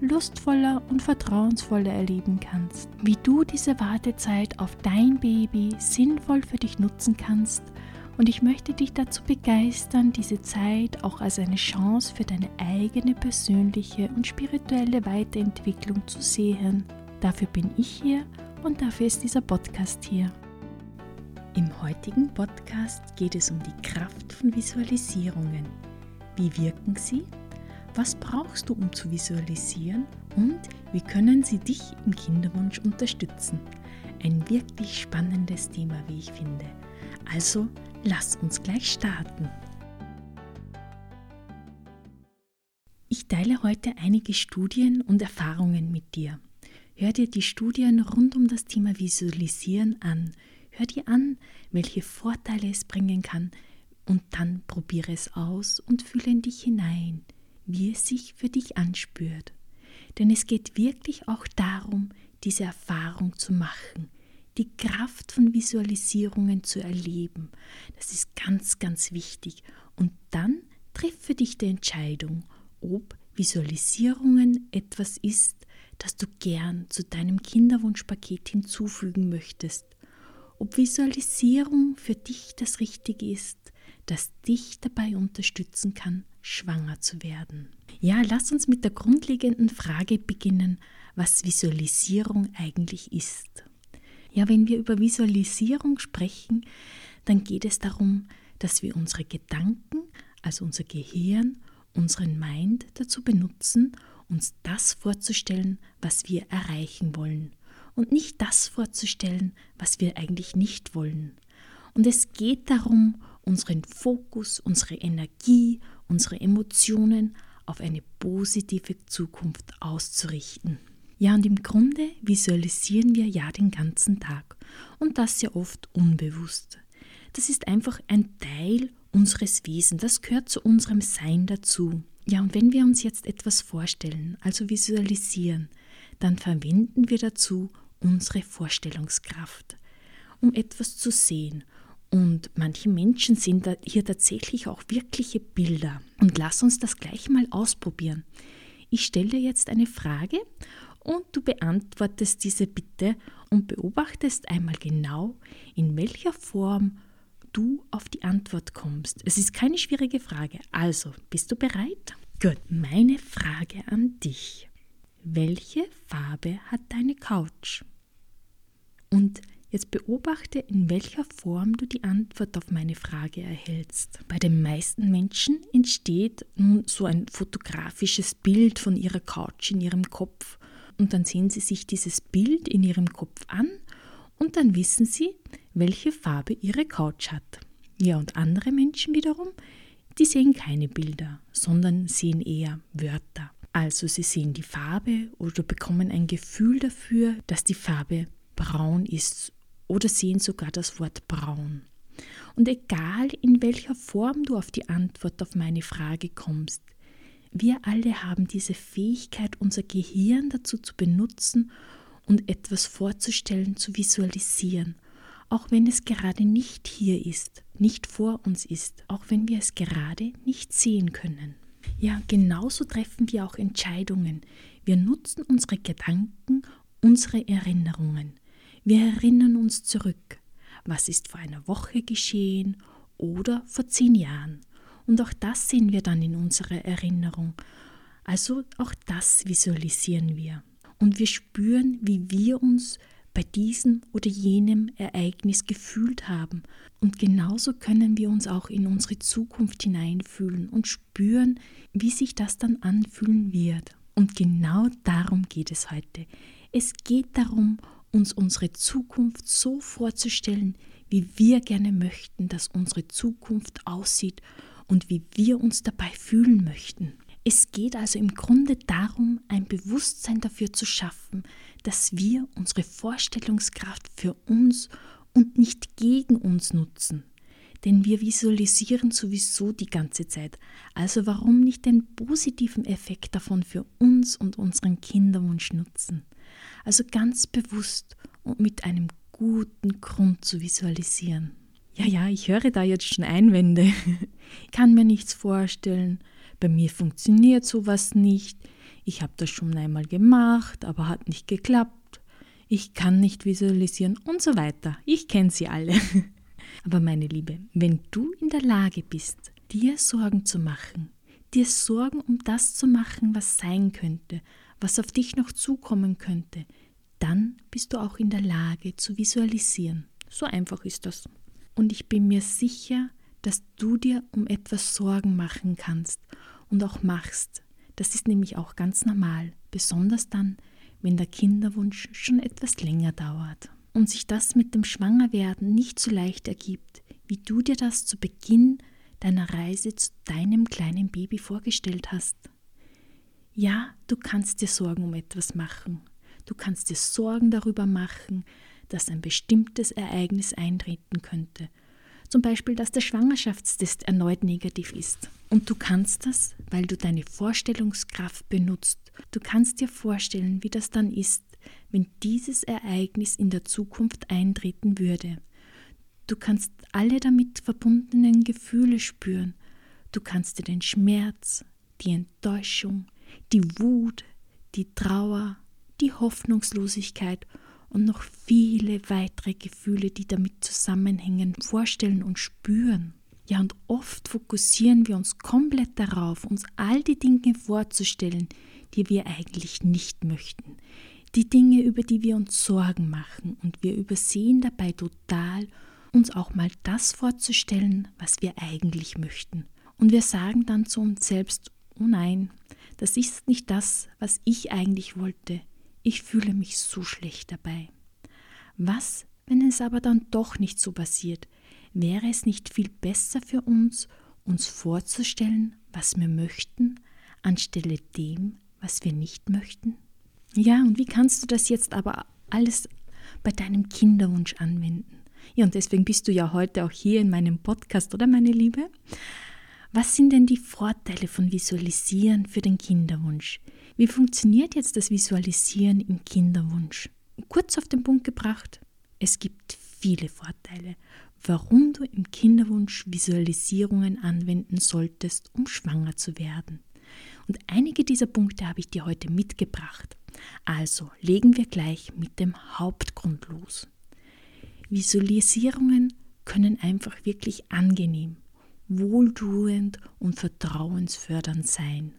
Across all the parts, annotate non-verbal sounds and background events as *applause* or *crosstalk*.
lustvoller und vertrauensvoller erleben kannst, wie du diese Wartezeit auf dein Baby sinnvoll für dich nutzen kannst und ich möchte dich dazu begeistern, diese Zeit auch als eine Chance für deine eigene persönliche und spirituelle Weiterentwicklung zu sehen. Dafür bin ich hier und dafür ist dieser Podcast hier. Im heutigen Podcast geht es um die Kraft von Visualisierungen. Wie wirken sie? Was brauchst du, um zu visualisieren? Und wie können sie dich im Kinderwunsch unterstützen? Ein wirklich spannendes Thema, wie ich finde. Also lass uns gleich starten. Ich teile heute einige Studien und Erfahrungen mit dir. Hör dir die Studien rund um das Thema Visualisieren an. Hör dir an, welche Vorteile es bringen kann, und dann probiere es aus und fühle in dich hinein, wie es sich für dich anspürt. Denn es geht wirklich auch darum, diese Erfahrung zu machen, die Kraft von Visualisierungen zu erleben. Das ist ganz, ganz wichtig. Und dann triff für dich die Entscheidung, ob Visualisierungen etwas ist, das du gern zu deinem Kinderwunschpaket hinzufügen möchtest. Ob Visualisierung für dich das Richtige ist, das dich dabei unterstützen kann, schwanger zu werden. Ja, lass uns mit der grundlegenden Frage beginnen, was Visualisierung eigentlich ist. Ja, wenn wir über Visualisierung sprechen, dann geht es darum, dass wir unsere Gedanken, also unser Gehirn, unseren Mind dazu benutzen, uns das vorzustellen, was wir erreichen wollen und nicht das vorzustellen, was wir eigentlich nicht wollen. Und es geht darum, unseren Fokus, unsere Energie, unsere Emotionen auf eine positive Zukunft auszurichten. Ja, und im Grunde visualisieren wir ja den ganzen Tag und das sehr oft unbewusst. Das ist einfach ein Teil unseres Wesens, das gehört zu unserem Sein dazu. Ja, und wenn wir uns jetzt etwas vorstellen, also visualisieren, dann verwenden wir dazu unsere Vorstellungskraft, um etwas zu sehen und manche Menschen sind hier tatsächlich auch wirkliche Bilder. Und lass uns das gleich mal ausprobieren. Ich stelle dir jetzt eine Frage und du beantwortest diese bitte und beobachtest einmal genau, in welcher Form du auf die Antwort kommst. Es ist keine schwierige Frage. Also, bist du bereit? Gut, meine Frage an dich. Welche Farbe hat deine Couch? Und Jetzt beobachte, in welcher Form du die Antwort auf meine Frage erhältst. Bei den meisten Menschen entsteht nun so ein fotografisches Bild von ihrer Couch in ihrem Kopf und dann sehen sie sich dieses Bild in ihrem Kopf an und dann wissen sie, welche Farbe ihre Couch hat. Ja, und andere Menschen wiederum, die sehen keine Bilder, sondern sehen eher Wörter. Also sie sehen die Farbe oder bekommen ein Gefühl dafür, dass die Farbe braun ist oder sehen sogar das Wort braun. Und egal in welcher Form du auf die Antwort auf meine Frage kommst, wir alle haben diese Fähigkeit, unser Gehirn dazu zu benutzen und etwas vorzustellen, zu visualisieren, auch wenn es gerade nicht hier ist, nicht vor uns ist, auch wenn wir es gerade nicht sehen können. Ja, genauso treffen wir auch Entscheidungen. Wir nutzen unsere Gedanken, unsere Erinnerungen. Wir erinnern uns zurück, was ist vor einer Woche geschehen oder vor zehn Jahren. Und auch das sehen wir dann in unserer Erinnerung. Also auch das visualisieren wir. Und wir spüren, wie wir uns bei diesem oder jenem Ereignis gefühlt haben. Und genauso können wir uns auch in unsere Zukunft hineinfühlen und spüren, wie sich das dann anfühlen wird. Und genau darum geht es heute. Es geht darum, uns unsere Zukunft so vorzustellen, wie wir gerne möchten, dass unsere Zukunft aussieht und wie wir uns dabei fühlen möchten. Es geht also im Grunde darum, ein Bewusstsein dafür zu schaffen, dass wir unsere Vorstellungskraft für uns und nicht gegen uns nutzen. Denn wir visualisieren sowieso die ganze Zeit. Also warum nicht den positiven Effekt davon für uns und unseren Kinderwunsch nutzen? Also ganz bewusst und mit einem guten Grund zu visualisieren. Ja, ja, ich höre da jetzt schon Einwände. Ich kann mir nichts vorstellen. Bei mir funktioniert sowas nicht. Ich habe das schon einmal gemacht, aber hat nicht geklappt. Ich kann nicht visualisieren und so weiter. Ich kenne sie alle. *laughs* Aber meine Liebe, wenn du in der Lage bist, dir Sorgen zu machen, dir Sorgen um das zu machen, was sein könnte, was auf dich noch zukommen könnte, dann bist du auch in der Lage zu visualisieren. So einfach ist das. Und ich bin mir sicher, dass du dir um etwas Sorgen machen kannst und auch machst. Das ist nämlich auch ganz normal, besonders dann, wenn der Kinderwunsch schon etwas länger dauert und sich das mit dem Schwangerwerden nicht so leicht ergibt, wie du dir das zu Beginn deiner Reise zu deinem kleinen Baby vorgestellt hast. Ja, du kannst dir Sorgen um etwas machen. Du kannst dir Sorgen darüber machen, dass ein bestimmtes Ereignis eintreten könnte. Zum Beispiel, dass der Schwangerschaftstest erneut negativ ist. Und du kannst das, weil du deine Vorstellungskraft benutzt. Du kannst dir vorstellen, wie das dann ist, wenn dieses Ereignis in der Zukunft eintreten würde. Du kannst alle damit verbundenen Gefühle spüren. Du kannst dir den Schmerz, die Enttäuschung, die Wut, die Trauer, die Hoffnungslosigkeit und noch viele weitere Gefühle, die damit zusammenhängen, vorstellen und spüren. Ja, und oft fokussieren wir uns komplett darauf, uns all die Dinge vorzustellen, die wir eigentlich nicht möchten, die Dinge, über die wir uns Sorgen machen und wir übersehen dabei total, uns auch mal das vorzustellen, was wir eigentlich möchten. Und wir sagen dann zu uns selbst, oh nein, das ist nicht das, was ich eigentlich wollte. Ich fühle mich so schlecht dabei. Was, wenn es aber dann doch nicht so passiert? Wäre es nicht viel besser für uns, uns vorzustellen, was wir möchten, anstelle dem, was wir nicht möchten? Ja, und wie kannst du das jetzt aber alles bei deinem Kinderwunsch anwenden? Ja, und deswegen bist du ja heute auch hier in meinem Podcast, oder meine Liebe? Was sind denn die Vorteile von Visualisieren für den Kinderwunsch? Wie funktioniert jetzt das Visualisieren im Kinderwunsch? Kurz auf den Punkt gebracht, es gibt viele Vorteile, warum du im Kinderwunsch Visualisierungen anwenden solltest, um schwanger zu werden. Und einige dieser Punkte habe ich dir heute mitgebracht. Also legen wir gleich mit dem Hauptgrund los. Visualisierungen können einfach wirklich angenehm, wohltuend und vertrauensfördernd sein.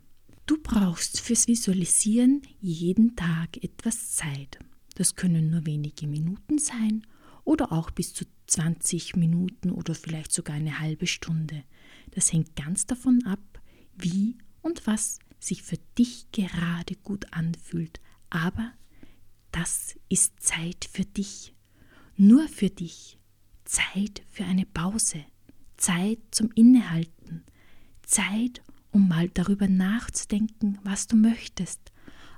Du brauchst fürs Visualisieren jeden Tag etwas Zeit. Das können nur wenige Minuten sein oder auch bis zu 20 Minuten oder vielleicht sogar eine halbe Stunde. Das hängt ganz davon ab, wie und was sich für dich gerade gut anfühlt, aber das ist Zeit für dich, nur für dich, Zeit für eine Pause, Zeit zum Innehalten, Zeit, um mal darüber nachzudenken, was du möchtest,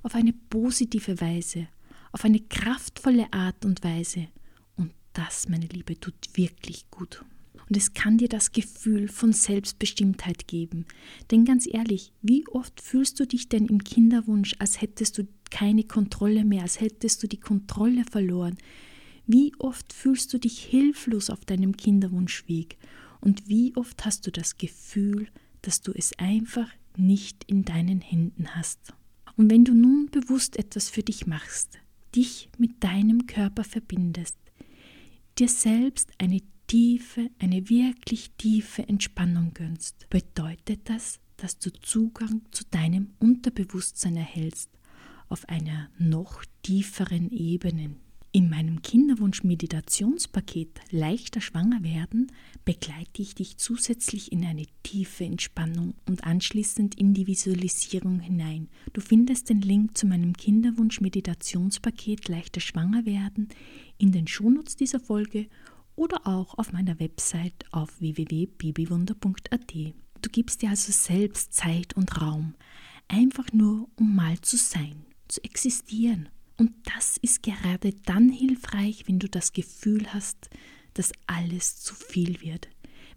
auf eine positive Weise, auf eine kraftvolle Art und Weise. Und das, meine Liebe, tut wirklich gut. Und es kann dir das Gefühl von Selbstbestimmtheit geben. Denn ganz ehrlich, wie oft fühlst du dich denn im Kinderwunsch, als hättest du keine Kontrolle mehr, als hättest du die Kontrolle verloren? Wie oft fühlst du dich hilflos auf deinem Kinderwunschweg? Und wie oft hast du das Gefühl, dass du es einfach nicht in deinen Händen hast? Und wenn du nun bewusst etwas für dich machst, dich mit deinem Körper verbindest, dir selbst eine tiefe, eine wirklich tiefe Entspannung gönnst, bedeutet das, dass du Zugang zu deinem Unterbewusstsein erhältst auf einer noch tieferen Ebene. In meinem Kinderwunsch-Meditationspaket Leichter schwanger werden begleite ich dich zusätzlich in eine tiefe Entspannung und anschließend in die Visualisierung hinein. Du findest den Link zu meinem Kinderwunsch-Meditationspaket Leichter schwanger werden in den Shownotes dieser Folge oder auch auf meiner Website auf www.babywunder.at. Du gibst dir also selbst Zeit und Raum, einfach nur um mal zu sein, zu existieren Und das ist gerade dann hilfreich, wenn du das Gefühl hast, dass alles zu viel wird.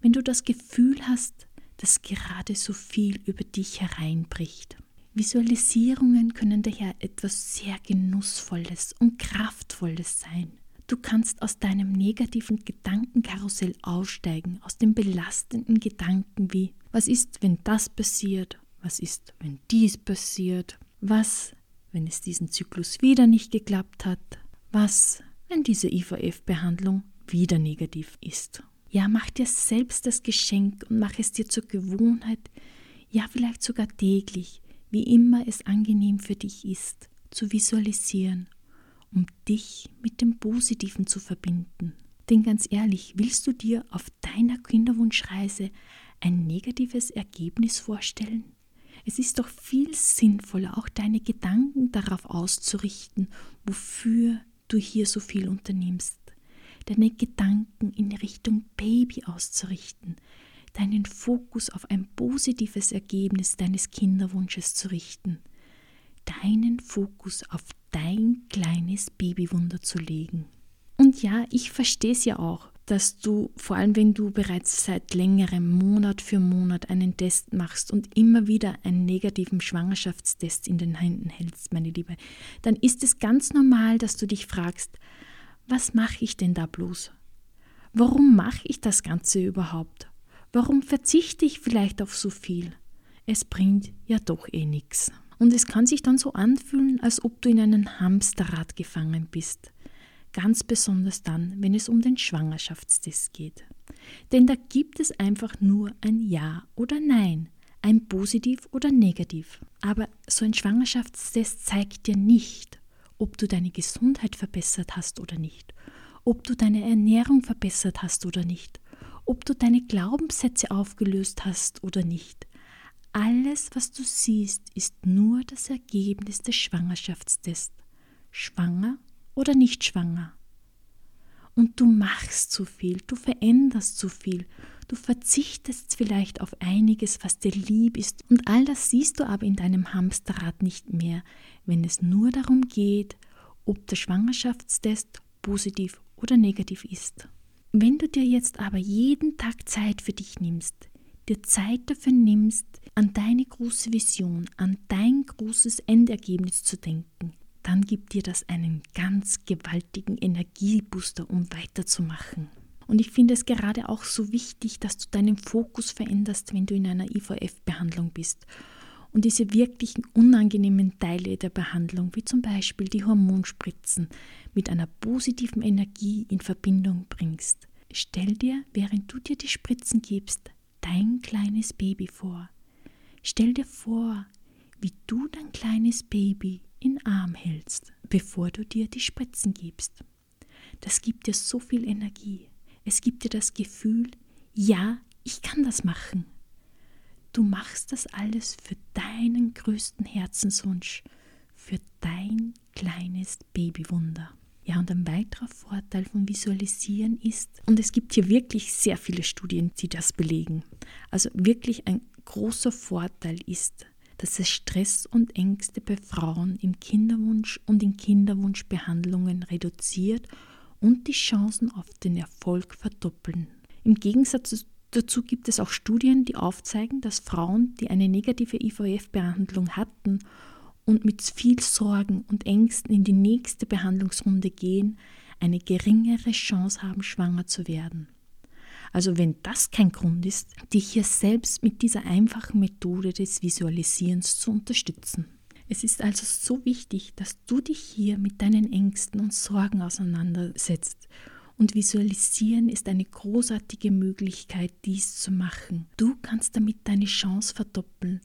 Wenn du das Gefühl hast, dass gerade so viel über dich hereinbricht. Visualisierungen können daher etwas sehr Genussvolles und Kraftvolles sein. Du kannst aus deinem negativen Gedankenkarussell aussteigen, aus den belastenden Gedanken wie, was ist, wenn das passiert? Was ist, wenn dies passiert? Was, wenn es diesen Zyklus wieder nicht geklappt hat? Was, wenn diese IVF-Behandlung wieder negativ ist? Ja, mach dir selbst das Geschenk und mach es dir zur Gewohnheit, ja vielleicht sogar täglich, wie immer es angenehm für dich ist, zu visualisieren, um dich mit dem Positiven zu verbinden. Denn ganz ehrlich, willst du dir auf deiner Kinderwunschreise ein negatives Ergebnis vorstellen? Es ist doch viel sinnvoller, auch deine Gedanken darauf auszurichten, wofür du hier so viel unternimmst. Deine Gedanken in Richtung Baby auszurichten, deinen Fokus auf ein positives Ergebnis deines Kinderwunsches zu richten, deinen Fokus auf dein kleines Babywunder zu legen. Und ja, ich verstehe es ja auch dass du, vor allem wenn du bereits seit längerem Monat für Monat einen Test machst und immer wieder einen negativen Schwangerschaftstest in den Händen hältst, meine Liebe, dann ist es ganz normal, dass du dich fragst, was mache ich denn da bloß? Warum mache ich das Ganze überhaupt? Warum verzichte ich vielleicht auf so viel? Es bringt ja doch eh nichts. Und es kann sich dann so anfühlen, als ob du in einem Hamsterrad gefangen bist ganz besonders dann, wenn es um den Schwangerschaftstest geht. Denn da gibt es einfach nur ein Ja oder Nein, ein Positiv oder Negativ. Aber so ein Schwangerschaftstest zeigt dir nicht, ob du deine Gesundheit verbessert hast oder nicht, ob du deine Ernährung verbessert hast oder nicht, ob du deine Glaubenssätze aufgelöst hast oder nicht. Alles, was du siehst, ist nur das Ergebnis des Schwangerschaftstests. Schwanger oder nicht schwanger. Und du machst zu viel, du veränderst zu viel, du verzichtest vielleicht auf einiges, was dir lieb ist, und all das siehst du aber in deinem Hamsterrad nicht mehr, wenn es nur darum geht, ob der Schwangerschaftstest positiv oder negativ ist. Wenn du dir jetzt aber jeden Tag Zeit für dich nimmst, dir Zeit dafür nimmst, an deine große Vision, an dein großes Endergebnis zu denken, dann gibt dir das einen ganz gewaltigen Energiebooster, um weiterzumachen. Und ich finde es gerade auch so wichtig, dass du deinen Fokus veränderst, wenn du in einer IVF-Behandlung bist. Und diese wirklichen unangenehmen Teile der Behandlung, wie zum Beispiel die Hormonspritzen, mit einer positiven Energie in Verbindung bringst. Stell dir, während du dir die Spritzen gibst, dein kleines Baby vor. Stell dir vor, wie du dein kleines Baby in Arm hältst, bevor du dir die Spritzen gibst. Das gibt dir so viel Energie. Es gibt dir das Gefühl, ja, ich kann das machen. Du machst das alles für deinen größten Herzenswunsch, für dein kleines Babywunder. Ja, und ein weiterer Vorteil von Visualisieren ist, und es gibt hier wirklich sehr viele Studien, die das belegen, also wirklich ein großer Vorteil ist, dass es Stress und Ängste bei Frauen im Kinderwunsch und in Kinderwunschbehandlungen reduziert und die Chancen auf den Erfolg verdoppeln. Im Gegensatz dazu gibt es auch Studien, die aufzeigen, dass Frauen, die eine negative IVF-Behandlung hatten und mit viel Sorgen und Ängsten in die nächste Behandlungsrunde gehen, eine geringere Chance haben, schwanger zu werden. Also wenn das kein Grund ist, dich hier selbst mit dieser einfachen Methode des Visualisierens zu unterstützen. Es ist also so wichtig, dass du dich hier mit deinen Ängsten und Sorgen auseinandersetzt. Und Visualisieren ist eine großartige Möglichkeit, dies zu machen. Du kannst damit deine Chance verdoppeln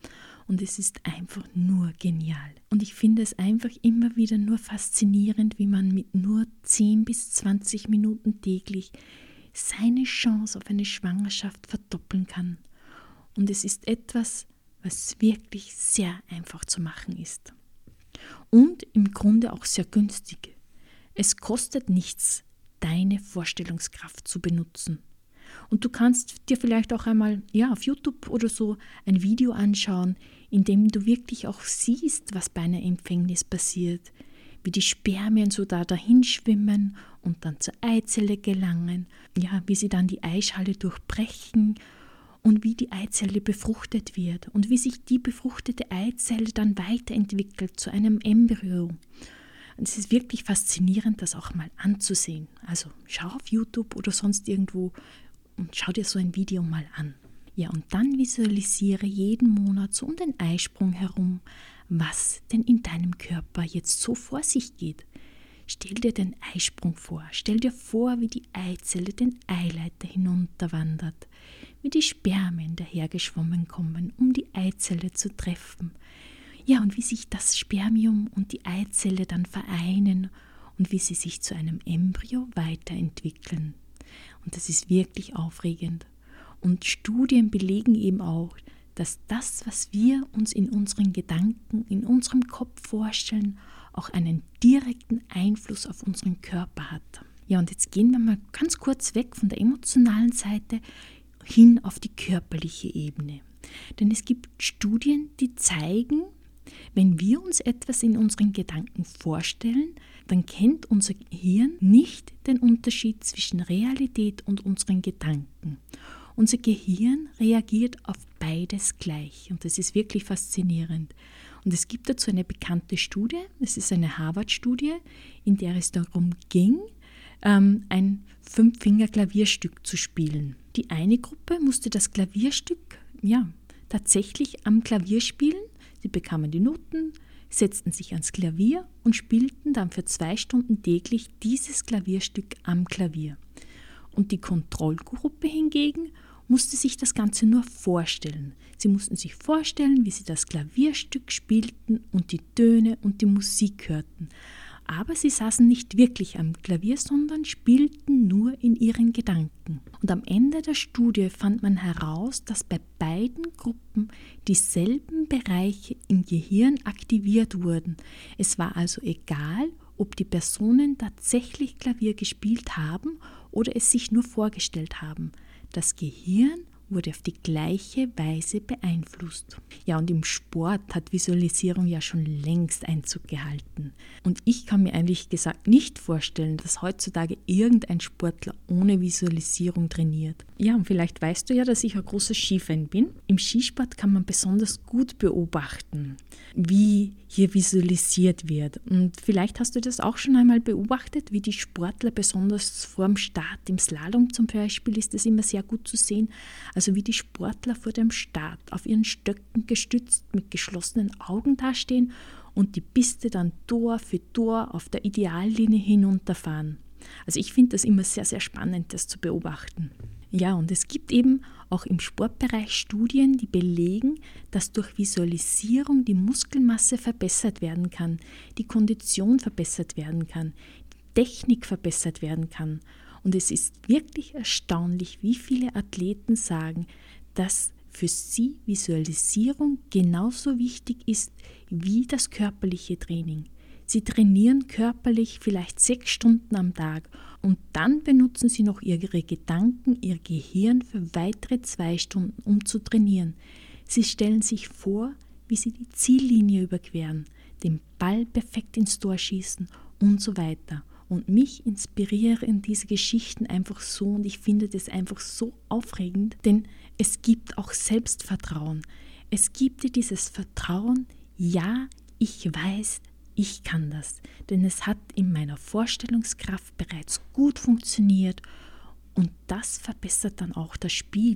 und es ist einfach nur genial. Und ich finde es einfach immer wieder nur faszinierend, wie man mit nur 10 bis 20 Minuten täglich seine Chance auf eine Schwangerschaft verdoppeln kann. Und es ist etwas, was wirklich sehr einfach zu machen ist. Und im Grunde auch sehr günstig. Es kostet nichts, deine Vorstellungskraft zu benutzen. Und du kannst dir vielleicht auch einmal ja, auf YouTube oder so ein Video anschauen, in dem du wirklich auch siehst, was bei einer Empfängnis passiert, wie die Spermien so da dahin schwimmen und dann zur Eizelle gelangen, ja, wie sie dann die Eischale durchbrechen und wie die Eizelle befruchtet wird und wie sich die befruchtete Eizelle dann weiterentwickelt zu einem Embryo. Und es ist wirklich faszinierend, das auch mal anzusehen. Also schau auf YouTube oder sonst irgendwo und schau dir so ein Video mal an. Ja, und dann visualisiere jeden Monat so um den Eisprung herum, was denn in deinem Körper jetzt so vor sich geht. Stell dir den Eisprung vor. Stell dir vor, wie die Eizelle den Eileiter hinunterwandert, wie die Spermien dahergeschwommen kommen, um die Eizelle zu treffen. Ja, und wie sich das Spermium und die Eizelle dann vereinen und wie sie sich zu einem Embryo weiterentwickeln. Und das ist wirklich aufregend. Und Studien belegen eben auch, dass das, was wir uns in unseren Gedanken, in unserem Kopf vorstellen, auch einen direkten Einfluss auf unseren Körper hat. Ja, und jetzt gehen wir mal ganz kurz weg von der emotionalen Seite hin auf die körperliche Ebene. Denn es gibt Studien, die zeigen, wenn wir uns etwas in unseren Gedanken vorstellen, dann kennt unser Gehirn nicht den Unterschied zwischen Realität und unseren Gedanken. Unser Gehirn reagiert auf beides gleich und das ist wirklich faszinierend. Und es gibt dazu eine bekannte Studie, es ist eine Harvard-Studie, in der es darum ging, ähm, ein Fünffinger-Klavierstück zu spielen. Die eine Gruppe musste das Klavierstück ja, tatsächlich am Klavier spielen. Sie bekamen die Noten, setzten sich ans Klavier und spielten dann für zwei Stunden täglich dieses Klavierstück am Klavier. Und die Kontrollgruppe hingegen musste sich das Ganze nur vorstellen. Sie mussten sich vorstellen, wie sie das Klavierstück spielten und die Töne und die Musik hörten. Aber sie saßen nicht wirklich am Klavier, sondern spielten nur in ihren Gedanken. Und am Ende der Studie fand man heraus, dass bei beiden Gruppen dieselben Bereiche im Gehirn aktiviert wurden. Es war also egal, ob die Personen tatsächlich Klavier gespielt haben oder es sich nur vorgestellt haben. Das Gehirn wurde auf die gleiche Weise beeinflusst. Ja, und im Sport hat Visualisierung ja schon längst Einzug gehalten. Und ich kann mir eigentlich gesagt nicht vorstellen, dass heutzutage irgendein Sportler ohne Visualisierung trainiert. Ja, und vielleicht weißt du ja, dass ich ein großer Skifan bin. Im Skisport kann man besonders gut beobachten, wie hier visualisiert wird. Und vielleicht hast du das auch schon einmal beobachtet, wie die Sportler besonders vorm Start im Slalom zum Beispiel ist das immer sehr gut zu sehen also wie die Sportler vor dem Start auf ihren Stöcken gestützt mit geschlossenen Augen dastehen und die Piste dann Tor für Tor auf der Ideallinie hinunterfahren. Also ich finde das immer sehr, sehr spannend, das zu beobachten. Ja, und es gibt eben auch im Sportbereich Studien, die belegen, dass durch Visualisierung die Muskelmasse verbessert werden kann, die Kondition verbessert werden kann, die Technik verbessert werden kann und es ist wirklich erstaunlich, wie viele Athleten sagen, dass für sie Visualisierung genauso wichtig ist wie das körperliche Training. Sie trainieren körperlich vielleicht sechs Stunden am Tag und dann benutzen sie noch ihre Gedanken, ihr Gehirn für weitere zwei Stunden, um zu trainieren. Sie stellen sich vor, wie sie die Ziellinie überqueren, den Ball perfekt ins Tor schießen und so weiter. Und mich inspirieren diese Geschichten einfach so und ich finde das einfach so aufregend, denn es gibt auch Selbstvertrauen. Es gibt dir dieses Vertrauen, ja, ich weiß, ich kann das, denn es hat in meiner Vorstellungskraft bereits gut funktioniert und das verbessert dann auch das Spiel.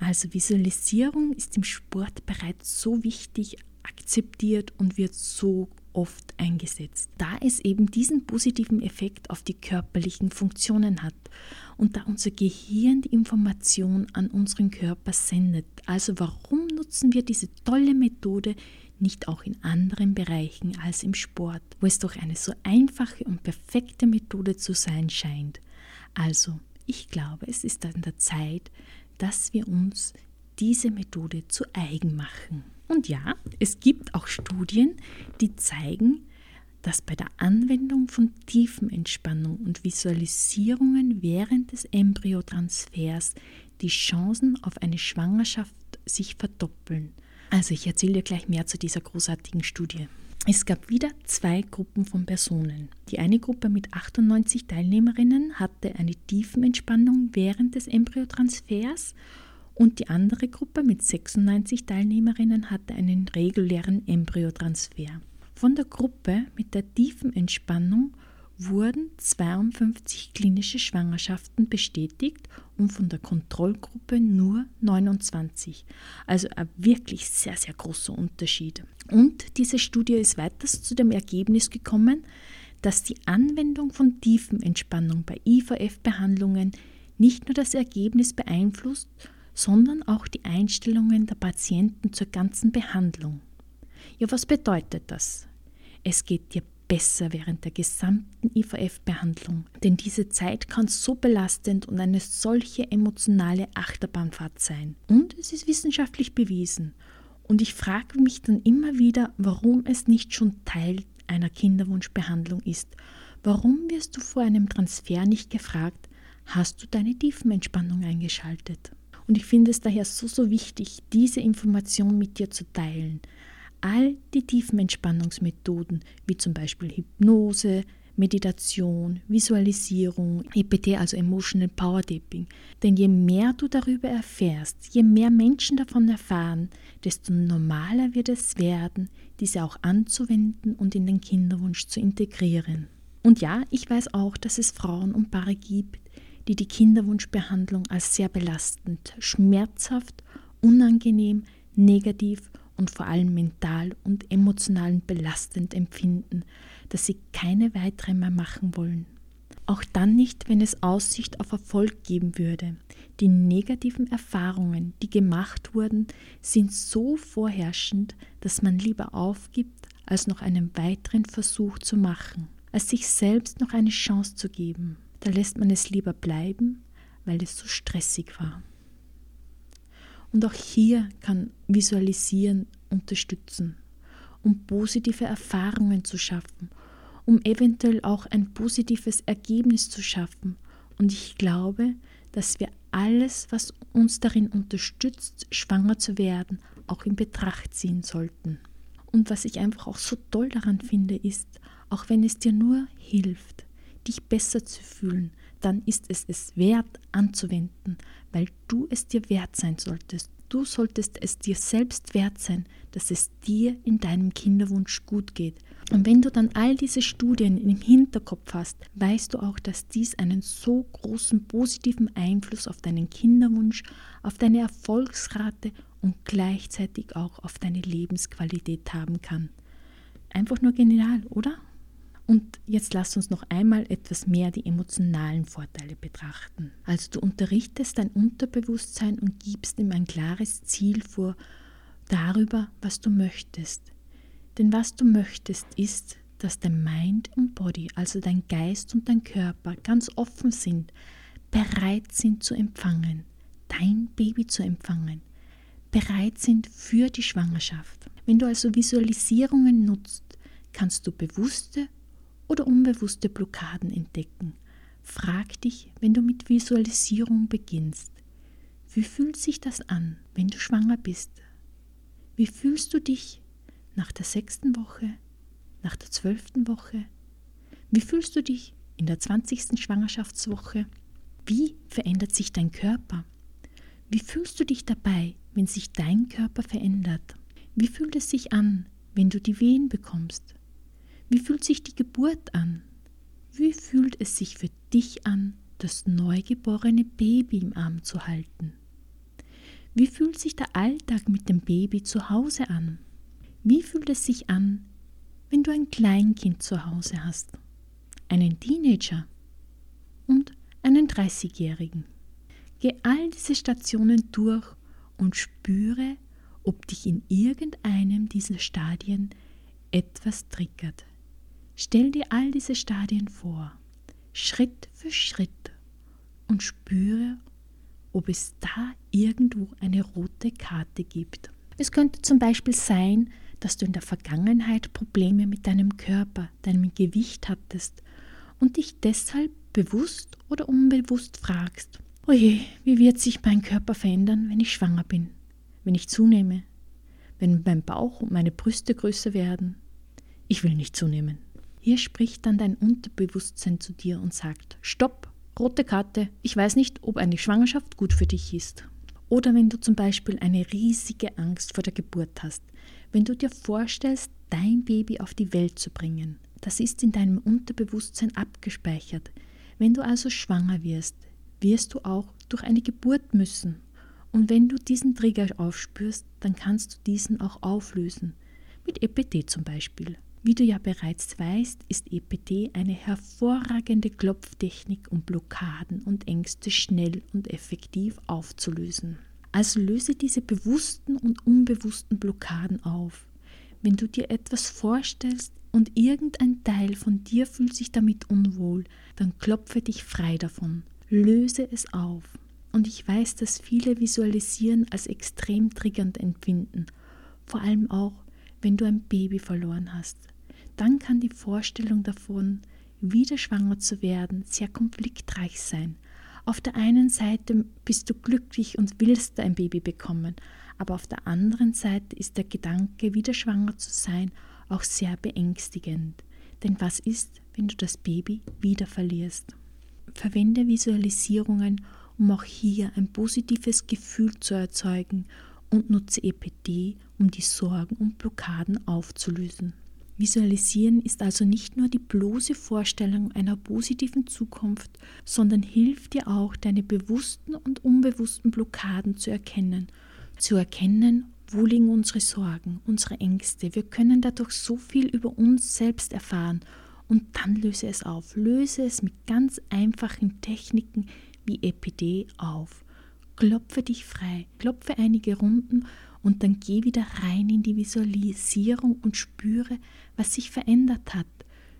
Also Visualisierung ist im Sport bereits so wichtig akzeptiert und wird so oft eingesetzt, da es eben diesen positiven Effekt auf die körperlichen Funktionen hat und da unser Gehirn die Information an unseren Körper sendet. Also warum nutzen wir diese tolle Methode nicht auch in anderen Bereichen als im Sport, wo es doch eine so einfache und perfekte Methode zu sein scheint? Also, ich glaube, es ist an der Zeit, dass wir uns diese Methode zu eigen machen. Und ja, es gibt auch Studien, die zeigen, dass bei der Anwendung von Tiefenentspannung und Visualisierungen während des Embryotransfers die Chancen auf eine Schwangerschaft sich verdoppeln. Also ich erzähle dir gleich mehr zu dieser großartigen Studie. Es gab wieder zwei Gruppen von Personen. Die eine Gruppe mit 98 Teilnehmerinnen hatte eine Tiefenentspannung während des Embryotransfers und die andere Gruppe mit 96 Teilnehmerinnen hatte einen regulären Embryotransfer. Von der Gruppe mit der tiefen Entspannung wurden 52 klinische Schwangerschaften bestätigt und von der Kontrollgruppe nur 29. Also ein wirklich sehr, sehr großer Unterschied. Und diese Studie ist weiters zu dem Ergebnis gekommen, dass die Anwendung von Tiefenentspannung bei IVF-Behandlungen nicht nur das Ergebnis beeinflusst, sondern auch die Einstellungen der Patienten zur ganzen Behandlung. Ja, was bedeutet das? Es geht dir besser während der gesamten IVF-Behandlung, denn diese Zeit kann so belastend und eine solche emotionale Achterbahnfahrt sein. Und es ist wissenschaftlich bewiesen. Und ich frage mich dann immer wieder, warum es nicht schon Teil einer Kinderwunschbehandlung ist. Warum wirst du vor einem Transfer nicht gefragt, hast du deine Tiefenentspannung eingeschaltet? Und ich finde es daher so, so wichtig, diese Information mit dir zu teilen, all die tiefen Entspannungsmethoden, wie zum Beispiel Hypnose, Meditation, Visualisierung, EPT, also Emotional Power Tapping. Denn je mehr du darüber erfährst, je mehr Menschen davon erfahren, desto normaler wird es werden, diese auch anzuwenden und in den Kinderwunsch zu integrieren. Und ja, ich weiß auch, dass es Frauen und Paare gibt, die die Kinderwunschbehandlung als sehr belastend, schmerzhaft, unangenehm, negativ und vor allem mental und emotional belastend empfinden, dass sie keine weitere mehr machen wollen. Auch dann nicht, wenn es Aussicht auf Erfolg geben würde. Die negativen Erfahrungen, die gemacht wurden, sind so vorherrschend, dass man lieber aufgibt, als noch einen weiteren Versuch zu machen, als sich selbst noch eine Chance zu geben. Da lässt man es lieber bleiben, weil es so stressig war. Und auch hier kann Visualisieren unterstützen, um positive Erfahrungen zu schaffen, um eventuell auch ein positives Ergebnis zu schaffen. Und ich glaube, dass wir alles, was uns darin unterstützt, schwanger zu werden, auch in Betracht ziehen sollten. Und was ich einfach auch so toll daran finde, ist, auch wenn es dir nur hilft, dich besser zu fühlen, dann ist es es wert anzuwenden, weil du es dir wert sein solltest. Du solltest es dir selbst wert sein, dass es dir in deinem Kinderwunsch gut geht. Und wenn du dann all diese Studien im Hinterkopf hast, weißt du auch, dass dies einen so großen positiven Einfluss auf deinen Kinderwunsch, auf deine Erfolgsrate und gleichzeitig auch auf deine Lebensqualität haben kann. Einfach nur genial, oder? Und jetzt lass uns noch einmal etwas mehr die emotionalen Vorteile betrachten. Also du unterrichtest dein Unterbewusstsein und gibst ihm ein klares Ziel vor darüber, was du möchtest. Denn was du möchtest ist, dass dein Mind und Body, also dein Geist und dein Körper ganz offen sind, bereit sind zu empfangen, dein Baby zu empfangen, bereit sind für die Schwangerschaft. Wenn du also Visualisierungen nutzt, kannst du bewusste oder unbewusste Blockaden entdecken. Frag dich, wenn du mit Visualisierung beginnst, wie fühlt sich das an, wenn du schwanger bist? Wie fühlst du dich nach der sechsten Woche, nach der zwölften Woche? Wie fühlst du dich in der zwanzigsten Schwangerschaftswoche? Wie verändert sich dein Körper? Wie fühlst du dich dabei, wenn sich dein Körper verändert? Wie fühlt es sich an, wenn du die Wehen bekommst? Wie fühlt sich die Geburt an? Wie fühlt es sich für dich an, das neugeborene Baby im Arm zu halten? Wie fühlt sich der Alltag mit dem Baby zu Hause an? Wie fühlt es sich an, wenn du ein Kleinkind zu Hause hast, einen Teenager und einen 30-Jährigen? Geh all diese Stationen durch und spüre, ob dich in irgendeinem dieser Stadien etwas triggert. Stell dir all diese Stadien vor, Schritt für Schritt und spüre, ob es da irgendwo eine rote Karte gibt. Es könnte zum Beispiel sein, dass du in der Vergangenheit Probleme mit deinem Körper, deinem Gewicht hattest und dich deshalb bewusst oder unbewusst fragst, oje, wie wird sich mein Körper verändern, wenn ich schwanger bin, wenn ich zunehme, wenn mein Bauch und meine Brüste größer werden, ich will nicht zunehmen. Hier spricht dann dein Unterbewusstsein zu dir und sagt, stopp, rote Karte, ich weiß nicht, ob eine Schwangerschaft gut für dich ist. Oder wenn du zum Beispiel eine riesige Angst vor der Geburt hast, wenn du dir vorstellst, dein Baby auf die Welt zu bringen, das ist in deinem Unterbewusstsein abgespeichert. Wenn du also schwanger wirst, wirst du auch durch eine Geburt müssen. Und wenn du diesen Trigger aufspürst, dann kannst du diesen auch auflösen. Mit EPT zum Beispiel. Wie du ja bereits weißt, ist EPT eine hervorragende Klopftechnik, um Blockaden und Ängste schnell und effektiv aufzulösen. Also löse diese bewussten und unbewussten Blockaden auf. Wenn du dir etwas vorstellst und irgendein Teil von dir fühlt sich damit unwohl, dann klopfe dich frei davon. Löse es auf. Und ich weiß, dass viele Visualisieren als extrem triggernd empfinden, vor allem auch, wenn du ein Baby verloren hast dann kann die Vorstellung davon, wieder schwanger zu werden, sehr konfliktreich sein. Auf der einen Seite bist du glücklich und willst ein Baby bekommen, aber auf der anderen Seite ist der Gedanke, wieder schwanger zu sein, auch sehr beängstigend. Denn was ist, wenn du das Baby wieder verlierst? Verwende Visualisierungen, um auch hier ein positives Gefühl zu erzeugen und nutze EPD, um die Sorgen und Blockaden aufzulösen. Visualisieren ist also nicht nur die bloße Vorstellung einer positiven Zukunft, sondern hilft dir auch, deine bewussten und unbewussten Blockaden zu erkennen. Zu erkennen, wo liegen unsere Sorgen, unsere Ängste. Wir können dadurch so viel über uns selbst erfahren und dann löse es auf. Löse es mit ganz einfachen Techniken wie EPD auf. Klopfe dich frei, klopfe einige Runden und dann geh wieder rein in die Visualisierung und spüre, was sich verändert hat.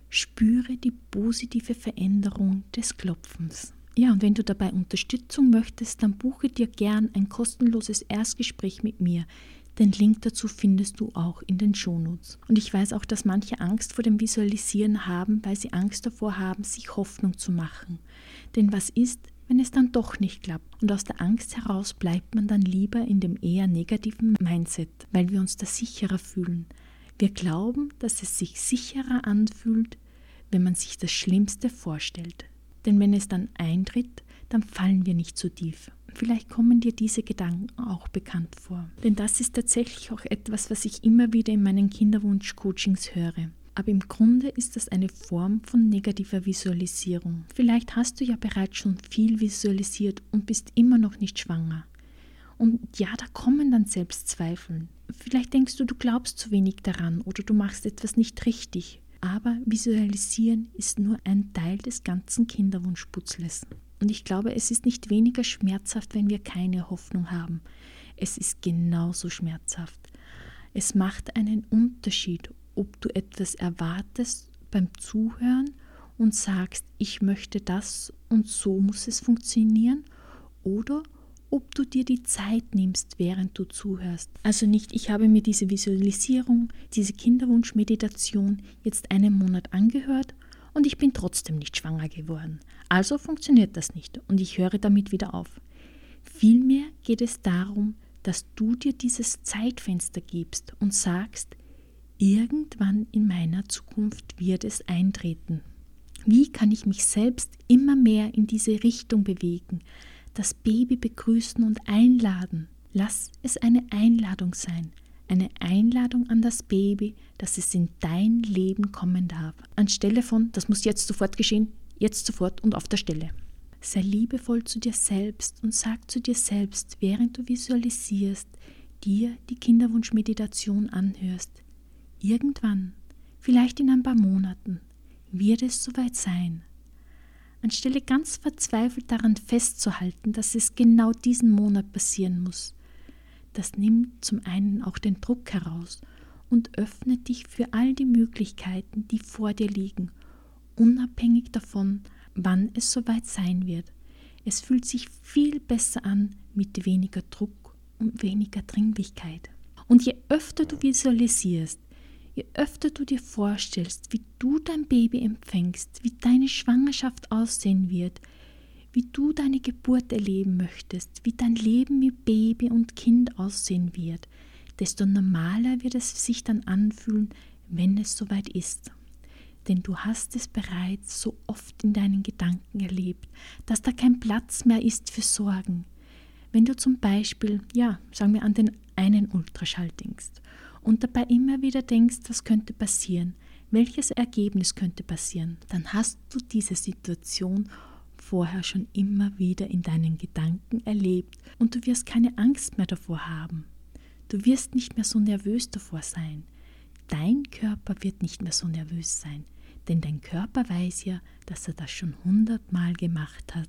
Spüre die positive Veränderung des Klopfens. Ja, und wenn du dabei Unterstützung möchtest, dann buche dir gern ein kostenloses Erstgespräch mit mir. Den Link dazu findest du auch in den Shownotes. Und ich weiß auch, dass manche Angst vor dem Visualisieren haben, weil sie Angst davor haben, sich Hoffnung zu machen. Denn was ist, wenn es dann doch nicht klappt. Und aus der Angst heraus bleibt man dann lieber in dem eher negativen Mindset, weil wir uns da sicherer fühlen. Wir glauben, dass es sich sicherer anfühlt, wenn man sich das Schlimmste vorstellt. Denn wenn es dann eintritt, dann fallen wir nicht so tief. Vielleicht kommen dir diese Gedanken auch bekannt vor. Denn das ist tatsächlich auch etwas, was ich immer wieder in meinen Kinderwunsch-Coachings höre. Aber im Grunde ist das eine Form von negativer Visualisierung. Vielleicht hast du ja bereits schon viel visualisiert und bist immer noch nicht schwanger. Und ja, da kommen dann Selbstzweifel. Vielleicht denkst du, du glaubst zu wenig daran oder du machst etwas nicht richtig. Aber visualisieren ist nur ein Teil des ganzen Kinderwunschputzles. Und ich glaube, es ist nicht weniger schmerzhaft, wenn wir keine Hoffnung haben. Es ist genauso schmerzhaft. Es macht einen Unterschied, ob du etwas erwartest beim Zuhören und sagst, ich möchte das und so muss es funktionieren, oder ob du dir die Zeit nimmst, während du zuhörst. Also nicht, ich habe mir diese Visualisierung, diese Kinderwunschmeditation jetzt einen Monat angehört und ich bin trotzdem nicht schwanger geworden. Also funktioniert das nicht und ich höre damit wieder auf. Vielmehr geht es darum, dass du dir dieses Zeitfenster gibst und sagst, Irgendwann in meiner Zukunft wird es eintreten. Wie kann ich mich selbst immer mehr in diese Richtung bewegen, das Baby begrüßen und einladen? Lass es eine Einladung sein, eine Einladung an das Baby, dass es in dein Leben kommen darf, anstelle von, das muss jetzt sofort geschehen, jetzt sofort und auf der Stelle. Sei liebevoll zu dir selbst und sag zu dir selbst, während du visualisierst, dir die Kinderwunschmeditation anhörst, Irgendwann, vielleicht in ein paar Monaten, wird es soweit sein. Anstelle ganz verzweifelt daran festzuhalten, dass es genau diesen Monat passieren muss, das nimmt zum einen auch den Druck heraus und öffnet dich für all die Möglichkeiten, die vor dir liegen, unabhängig davon, wann es soweit sein wird. Es fühlt sich viel besser an mit weniger Druck und weniger Dringlichkeit. Und je öfter du visualisierst, Je öfter du dir vorstellst, wie du dein Baby empfängst, wie deine Schwangerschaft aussehen wird, wie du deine Geburt erleben möchtest, wie dein Leben mit Baby und Kind aussehen wird, desto normaler wird es sich dann anfühlen, wenn es soweit ist. Denn du hast es bereits so oft in deinen Gedanken erlebt, dass da kein Platz mehr ist für Sorgen. Wenn du zum Beispiel, ja, sagen wir an den einen Ultraschall denkst und dabei immer wieder denkst, was könnte passieren, welches Ergebnis könnte passieren, dann hast du diese Situation vorher schon immer wieder in deinen Gedanken erlebt und du wirst keine Angst mehr davor haben. Du wirst nicht mehr so nervös davor sein. Dein Körper wird nicht mehr so nervös sein, denn dein Körper weiß ja, dass er das schon hundertmal gemacht hat.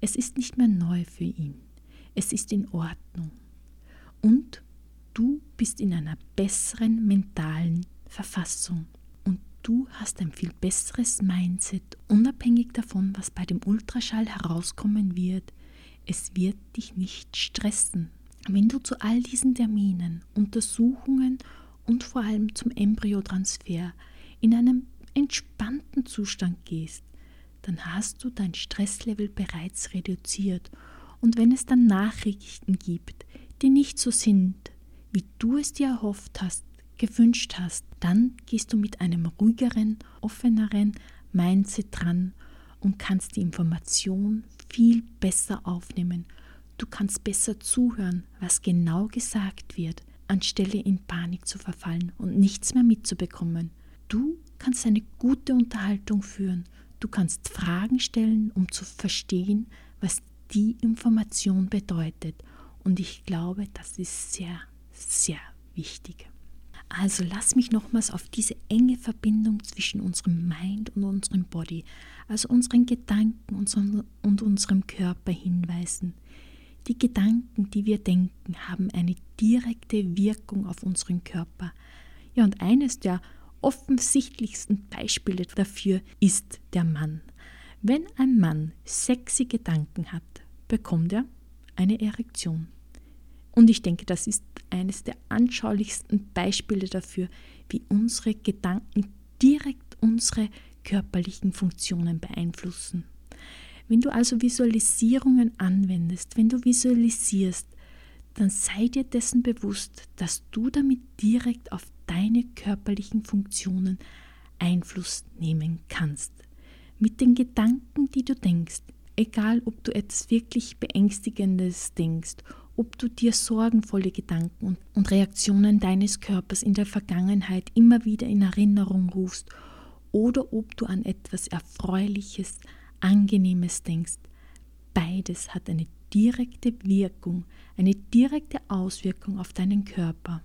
Es ist nicht mehr neu für ihn. Es ist in Ordnung. Und du bist in einer besseren mentalen Verfassung. Und du hast ein viel besseres Mindset, unabhängig davon, was bei dem Ultraschall herauskommen wird. Es wird dich nicht stressen. Wenn du zu all diesen Terminen, Untersuchungen und vor allem zum Embryotransfer in einem entspannten Zustand gehst, dann hast du dein Stresslevel bereits reduziert. Und wenn es dann Nachrichten gibt, die nicht so sind, wie du es dir erhofft hast, gewünscht hast, dann gehst du mit einem ruhigeren, offeneren Mindset dran und kannst die Information viel besser aufnehmen. Du kannst besser zuhören, was genau gesagt wird anstelle in Panik zu verfallen und nichts mehr mitzubekommen. Du kannst eine gute Unterhaltung führen. Du kannst Fragen stellen, um zu verstehen, was die Information bedeutet. Und ich glaube, das ist sehr, sehr wichtig. Also lass mich nochmals auf diese enge Verbindung zwischen unserem Mind und unserem Body, also unseren Gedanken und unserem Körper hinweisen. Die Gedanken, die wir denken, haben eine direkte Wirkung auf unseren Körper. Ja, und eines der offensichtlichsten Beispiele dafür ist der Mann. Wenn ein Mann sexy Gedanken hat, bekommt er eine Erektion. Und ich denke, das ist eines der anschaulichsten Beispiele dafür, wie unsere Gedanken direkt unsere körperlichen Funktionen beeinflussen. Wenn du also Visualisierungen anwendest, wenn du visualisierst, dann sei dir dessen bewusst, dass du damit direkt auf deine körperlichen Funktionen Einfluss nehmen kannst. Mit den Gedanken, die du denkst, egal ob du etwas wirklich Beängstigendes denkst, ob du dir sorgenvolle Gedanken und Reaktionen deines Körpers in der Vergangenheit immer wieder in Erinnerung rufst oder ob du an etwas Erfreuliches, Angenehmes denkst. Beides hat eine direkte Wirkung, eine direkte Auswirkung auf deinen Körper.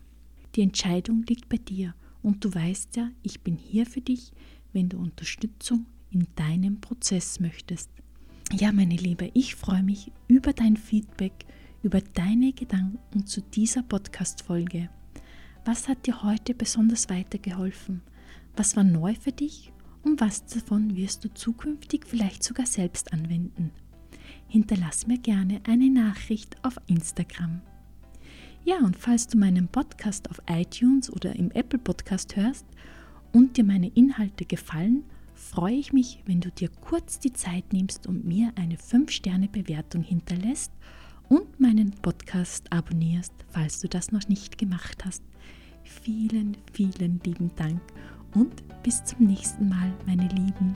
Die Entscheidung liegt bei dir und du weißt ja, ich bin hier für dich, wenn du Unterstützung in deinem Prozess möchtest. Ja, meine Liebe, ich freue mich über dein Feedback, über deine Gedanken zu dieser Podcast-Folge. Was hat dir heute besonders weitergeholfen? Was war neu für dich und was davon wirst du zukünftig vielleicht sogar selbst anwenden. Hinterlass mir gerne eine Nachricht auf Instagram. Ja, und falls du meinen Podcast auf iTunes oder im Apple Podcast hörst und dir meine Inhalte gefallen, freue ich mich, wenn du dir kurz die Zeit nimmst und mir eine 5-Sterne-Bewertung hinterlässt und meinen Podcast abonnierst, falls du das noch nicht gemacht hast. Vielen, vielen lieben Dank und bis zum nächsten Mal, meine Lieben.